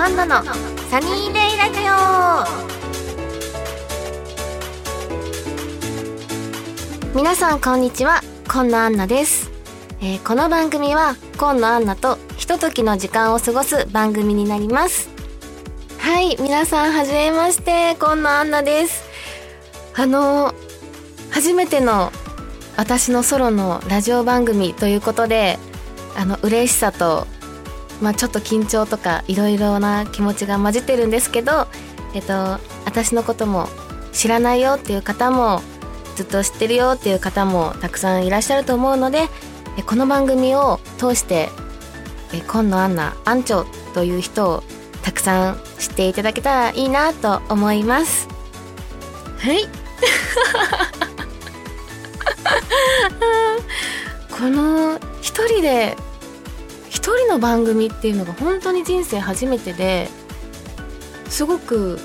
アンナのサニーデイラジオ。皆さんこんにちは。今野アンナです、えー、この番組は今野アンナとひとときの時間を過ごす番組になります。はい皆さんはじめまして。今野アンナです。あの初めての私のソロのラジオ番組ということであの嬉しさとまあ、ちょっと緊張とかいろいろな気持ちが混じってるんですけど、えっと、私のことも知らないよっていう方もずっと知ってるよっていう方もたくさんいらっしゃると思うのでこの番組を通して今野アンナアンチョという人をたくさん知っていただけたらいいなと思います。はい。この一人で一人の番組っていうのが本当に人生初めてですごく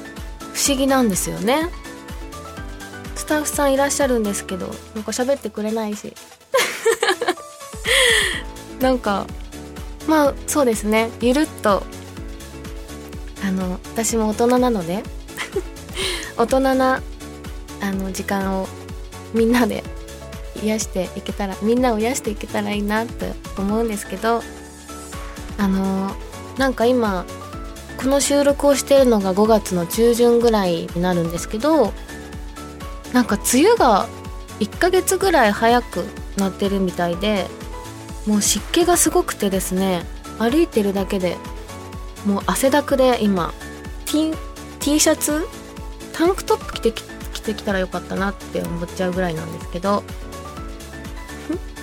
不思議なんですよね。スタッフさんいらっしゃるんですけどなんか喋ってくれないし。なんかまあそうですね。ゆるっとあの私も大人なので 大人なあの時間をみんなで癒していけたらみんなを癒していけたらいいなと思うんですけどあのなんか今この収録をしているのが5月の中旬ぐらいになるんですけどなんか梅雨が1ヶ月ぐらい早くなってるみたいでもう湿気がすごくてですね歩いてるだけでもう汗だくで今 T, T シャツタンクトップ着てき着てきたらよかったなって思っちゃうぐらいなんですけど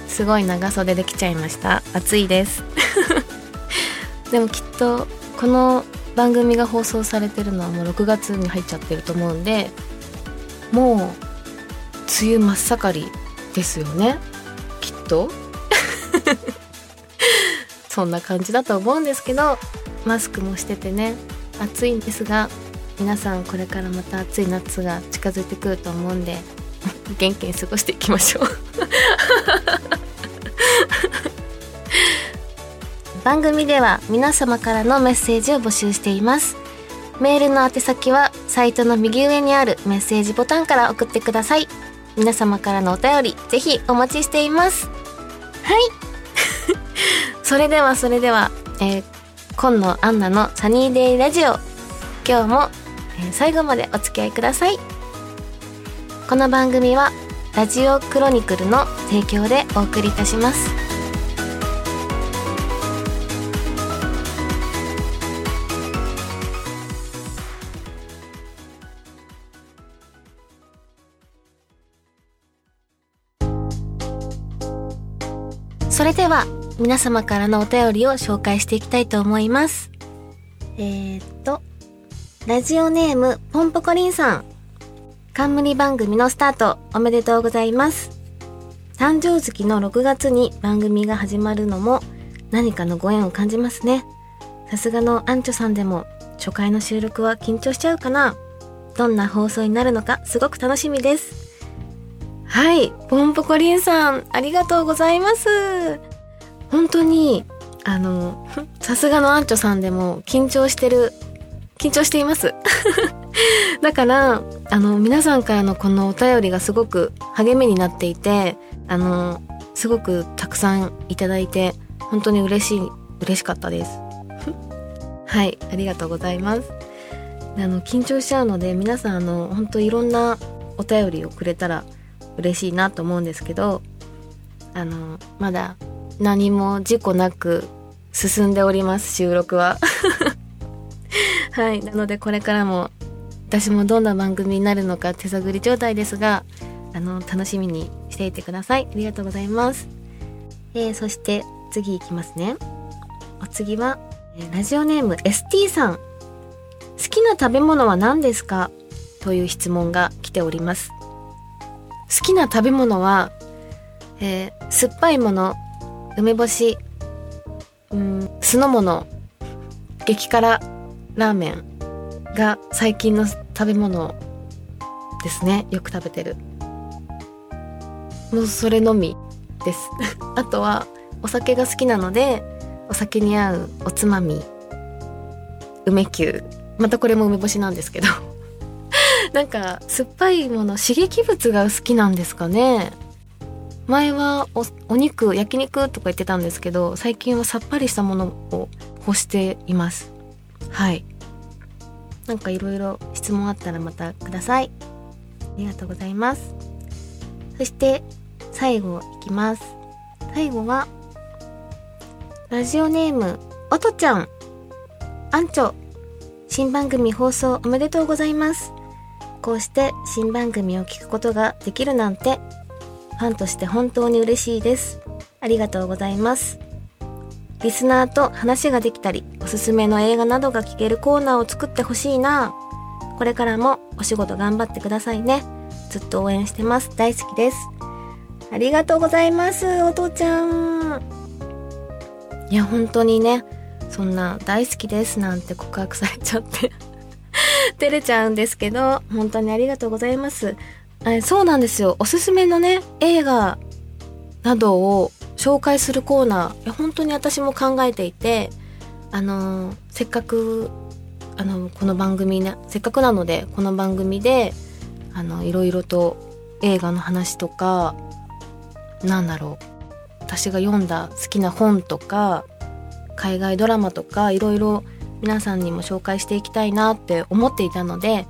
すごい長袖できちゃいました。暑いです。でもきっとこの番組が放送されてるのはもう6月に入っちゃってると思うんでもう梅雨真っ盛りですよね。きっと。そんな感じだと思うんですけどマスクもしててね暑いんですが皆さんこれからまた暑い夏が近づいてくると思うんで元気に過ごしていきましょう。番組では皆様からのメッセージを募集しています。メールの宛先はサイトの右上にあるメッセージボタンから送ってください。皆様からのお便りぜひお待ちしています。はい。それではそれでは、えー、今野アンナのサニーデイラジオ。今日も、えー、最後までお付き合いください。この番組はラジオクロニクルの提供でお送りいたします。それでは皆様からのお便りを紹介していきたいと思います。えー、っと、ラジオネームポンポコリンさん。冠番組のスタートおめでとうございます。誕生月の6月に番組が始まるのも何かのご縁を感じますね。さすがのアンチョさんでも初回の収録は緊張しちゃうかなどんな放送になるのかすごく楽しみです。はい、ポンポコリンさん、ありがとうございます。本当に、あの、さすがのアンチョさんでも緊張してる、緊張しています。だから、あの、皆さんからのこのお便りがすごく励みになっていて、あの、すごくたくさんいただいて、本当に嬉しい、嬉しかったです。はい、ありがとうございます。あの、緊張しちゃうので、皆さん、あの、本当いろんなお便りをくれたら嬉しいなと思うんですけどあのまだ何も事故なく進んでおります収録は。はい。なのでこれからも私もどんな番組になるのか手探り状態ですがあの楽しみにしていてください。ありがとうございます、えー、そして次いきますね。お次は、え、ラジオネーム ST さん好きな食べ物は何ですか？という質問が来ております。きな食べ物は、えー、酸っぱいもの、梅干し、うん、酢の物、激辛ラーメンが最近の食べ物ですね。よく食べてる。もうそれのみです。あとはお酒が好きなので、お酒に合うおつまみ梅球またこれも梅干しなんですけどなんか酸っぱいもの刺激物が好きなんですかね。前はお肉焼肉とか言ってたんですけど最近はさっぱりしたものを欲しています。はい。なんかいろいろ質問あったらまたください。ありがとうございます。そして最後いきます。最後はラジオネームおとちゃん。アンチョ。新番組放送おめでとうございます。こうして新番組を聞くことができるなんてファンとして本当に嬉しいです。ありがとうございます。リスナーと話ができたりおすすめの映画などが聞けるコーナーを作ってほしいな。これからもお仕事頑張ってくださいね。ずっと応援してます。大好きです。ありがとうございますお父ちゃん。いや本当にねそんな大好きですなんて告白されちゃって。照れちゃうんですけど本当にありがとうございます。えそうなんですよ。おすすめのね映画などを紹介するコーナー本当に私も考えていてあの、せっかくあのこの番組ねせっかくなのでこの番組であのいろいろと映画の話とかなんだろう。私が読んだ好きな本とか海外ドラマとかいろいろ皆さんにも紹介していきたいなって思っていたので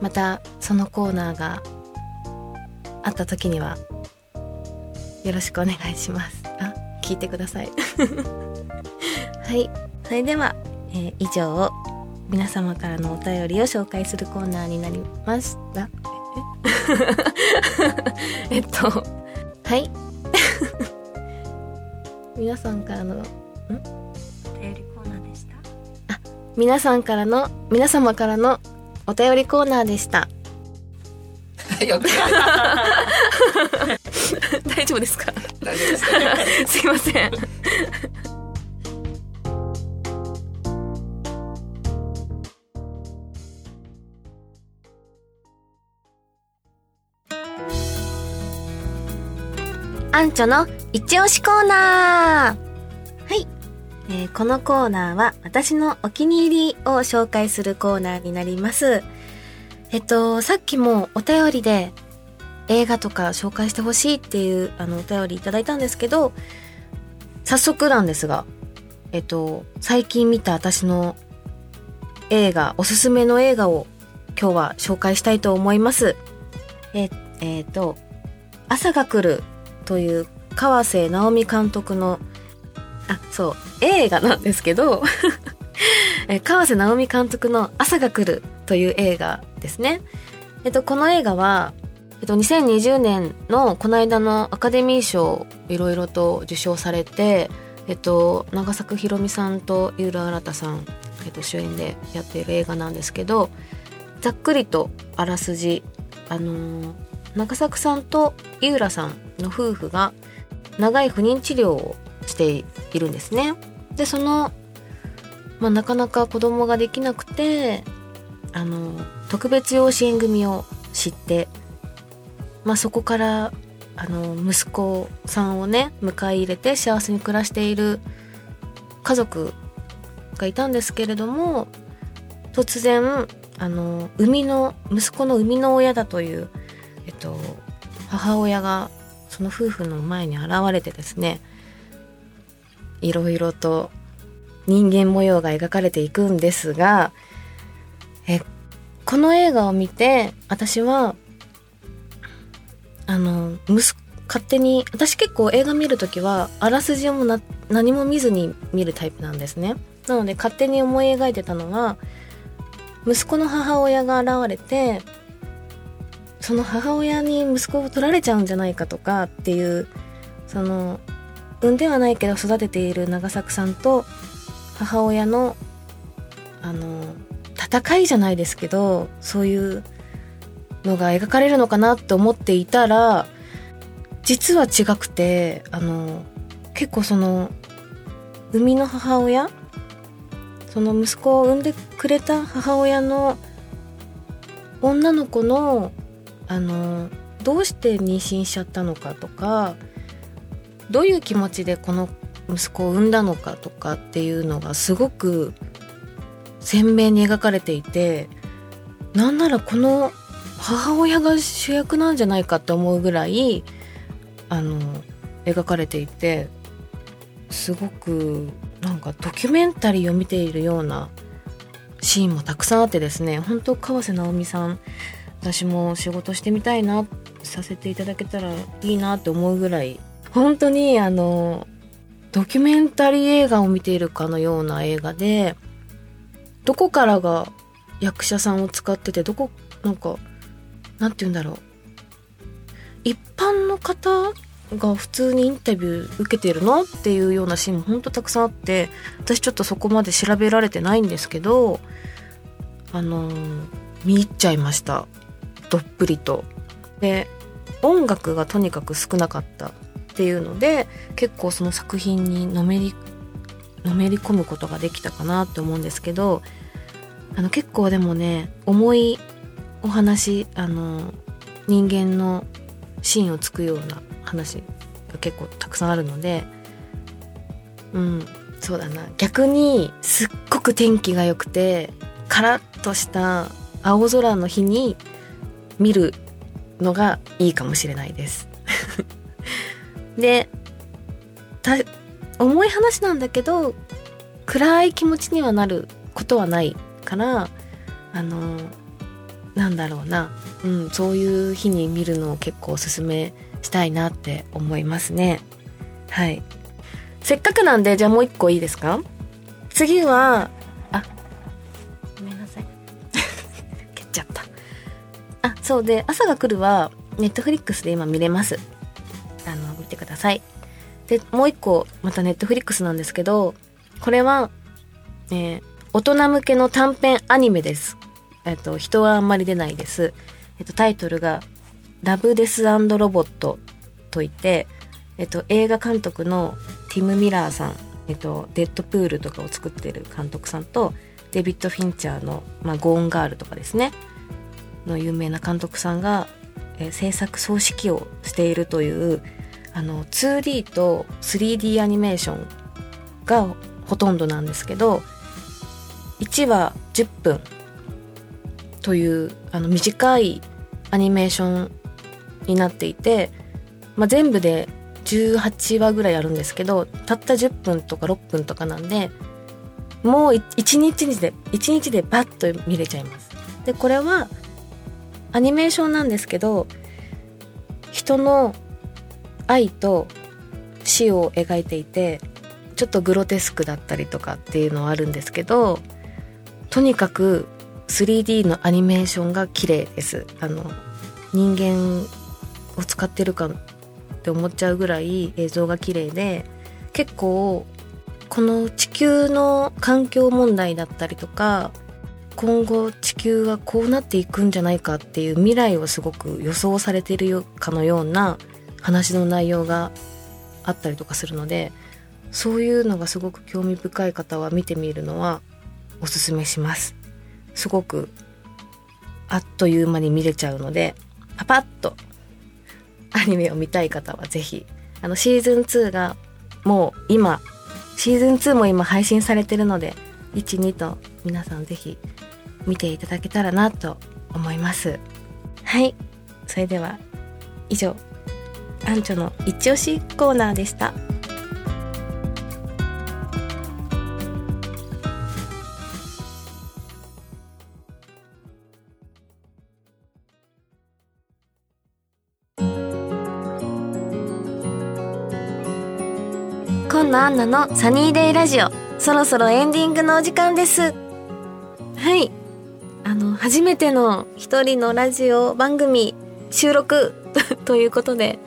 またそのコーナーがあった時にはよろしくお願いします。あ聞いてください。はい。それでは、えー、以上皆様からのお便りを紹介するコーナーになりました。え？っとはい。皆さんからのん？お便り皆さんからの皆様からのお便りコーナーでした。よく 大丈夫ですか？大丈夫です。すいません。アンチョの一押しコーナー。はい、えー、このコーナーは私のお気に入りを紹介するコーナーになりますえっと、さっきもお便りで映画とか紹介してほしいっていうあのお便りいただいたんですけど、早速なんですが、えっと、最近見た私の映画、おすすめの映画を今日は紹介したいと思います。え、えっ、と、朝が来るという川瀬直美監督の、あ、そう、映画なんですけど 川瀬直美監督の朝が来るという映画ですね。えっと、この映画は、えっと、2020年のこの間のアカデミー賞いろいろと受賞されて、えっと、長作ひろみさんと井浦新さん、えっと、主演でやっている映画なんですけどざっくりとあらすじあのー、長作さんと井浦さんの夫婦が長い不妊治療をしているんですね。でその、まあ、なかなか子供ができなくてあの特別養子縁組を知って、まあ、そこからあの息子さんをね迎え入れて幸せに暮らしている家族がいたんですけれども突然あの生みの息子の生みの親だという、えっと、母親がその夫婦の前に現れてですねいろいろと人間模様が描かれていくんですがえこの映画を見て私はあの息勝手に私結構映画見る時はあらすじもな何も見ずに見るタイプなんですね。なので勝手に思い描いてたのは息子の母親が現れてその母親に息子を取られちゃうんじゃないかとかっていうその産んではないけど育てている長作さんと母親のあの戦いじゃないですけどそういうのが描かれるのかなって思っていたら実は違くてあの結構その生みの母親その息子を産んでくれた母親の女の子のあのどうして妊娠しちゃったのかとかどういう気持ちでこの息子を産んだのかとかっていうのがすごく鮮明に描かれていてなんならこの母親が主役なんじゃないかって思うぐらいあの描かれていてすごくなんかドキュメンタリーを見ているようなシーンもたくさんあってですね本当川瀬直美さん私も仕事してみたいなさせていただけたらいいなって思うぐらい本当にあのドキュメンタリー映画を見ているかのような映画でどこからが役者さんを使っててどこなんかなんて言うんだろう。一般の方が普通にインタビュー受けてるのっていうようなシーンもほんとたくさんあって私ちょっとそこまで調べられてないんですけどあのー見入っちゃいました。どっぷりと。で音楽がとにかく少なかった。っていうので結構その作品にのめりのめり込むことができたかなって思うんですけどあの結構でもね重いお話あの人間の芯をつくような話が結構たくさんあるのでうんそうだな逆にすっごく天気が良くてカラッとした青空の日に見るのがいいかもしれないです。で重い話なんだけど暗い気持ちにはなることはないからあのなんだろうな、うん、そういう日に見るのを結構おすすめしたいなって思いますね。はい。せっかくなんでじゃあもう一個いいですか？次はあごめんなさい。蹴っちゃった。あそうで朝が来るはネットフリックスで今見れます。あの見てください。でもう一個またネットフリックスなんですけどこれは、えー大人向けの短編アニメです。えっと人はあんまり出ないです。えっとタイトルがラブデスロボットといってえっと映画監督のティム・ミラーさんえっとデッドプールとかを作ってる監督さんとデビッド・フィンチャーの、まあ、ゴーンガールとかですね。の有名な監督さんが、えー制作総指揮をしているというあの 2D と 3D アニメーションがほとんどなんですけど1話10分というあの短いアニメーションになっていて、まあ、全部で18話ぐらいあるんですけどたった10分とか6分とかなんでもう1日で1日でバッと見れちゃいます。でこれはアニメーションなんですけど人の愛と死を描いていてちょっとグロテスクだったりとかっていうのはあるんですけどとにかく 3D のアニメーションが綺麗です。あの人間を使ってるかって思っちゃうぐらい映像が綺麗で結構この地球の環境問題だったりとか今後地球はこうなっていくんじゃないかっていう未来をすごく予想されているかのような話の内容があったりとかするのでそういうのがすごく興味深い方は見てみるのはおすすめします。すごくあっという間に見れちゃうのでパパッとアニメを見たい方はぜひあのシーズン2がもう今シーズン2も今配信されてるので12と皆さんぜひ見ていただけたらなと思います。はい。それでは以上。アンチョの一押しコーナーでした。今野アンナのサニーデイラジオそろそろエンディングのお時間です。はい。あの初めての一人のラジオ番組収録 ということで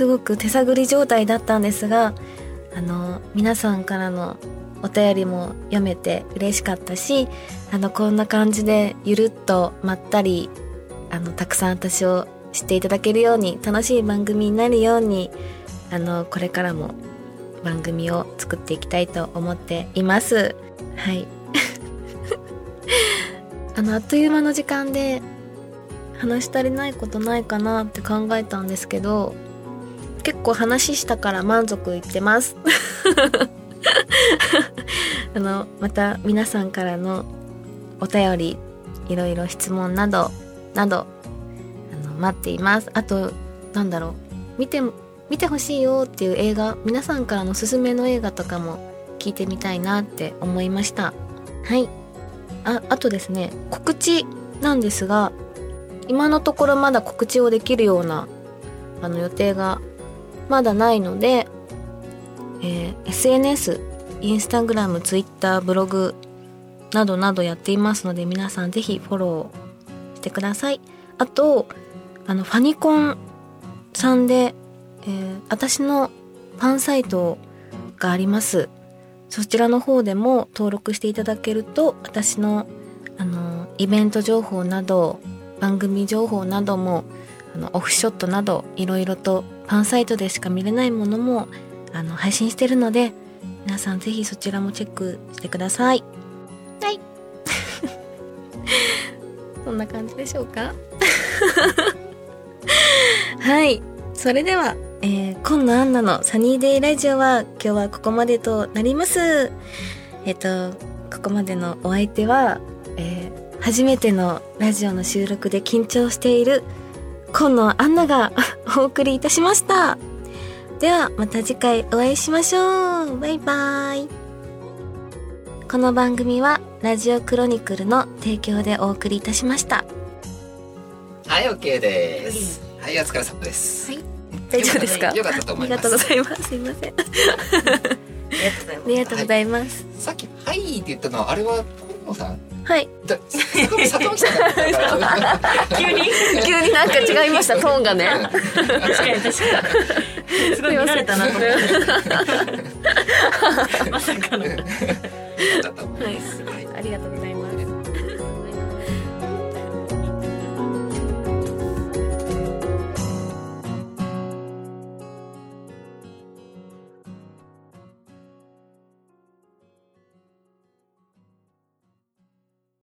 すごく手探り状態だったんですがあの皆さんからのお便りも読めて嬉しかったしあのこんな感じでゆるっとまったりあのたくさん私を知っていただけるように楽しい番組になるようにあのこれからも番組を作っていきたいと思っています。はい。あのあっという間の時間で話し足りないことないかなって考えたんですけど結構話したから満足いってます。あのまた皆さんからのお便りいろいろ質問などなどあの待っています。あとなんだろう。見て見てほしいよっていう映画皆さんからのおすすめの映画とかも聞いてみたいなって思いました。はい。ああとですね告知なんですが今のところまだ告知をできるようなあの予定がまだないので、えー SNS インスタグラムツイッターブログなどなどやっていますので皆さんぜひフォローしてください。あとあのファニコンさんで、えー私のファンサイトがあります。そちらの方でも登録していただけると私のあのイベント情報など番組情報などもあのオフショットなどいろいろとファンサイトでしか見れないものもあの配信してるので皆さんぜひそちらもチェックしてください。はい。そんな感じでしょうか？はい。それでは、えー、今野アンナのサニーデイラジオは今日はここまでとなります。えっ、とここまでのお相手は、えー初めてのラジオの収録で緊張している今野アンナがお送りいたしました。ではまた次回お会いしましょう。バイバイ。この番組はラジオクロニクルの提供でお送りいたしました。はい、OK です。はい、お疲れ様です。はい。大丈夫ですか？よかったとありが思います。とうございます。すいません。あ ありがとうございます。りがとうございます。さっき、はいって言ったのは、あれは、本さん。はい。急に？急になんか違いましたトーンがね。確かに確かに。すごい見られたなと思って。まさかの。はい。ありがとうございます。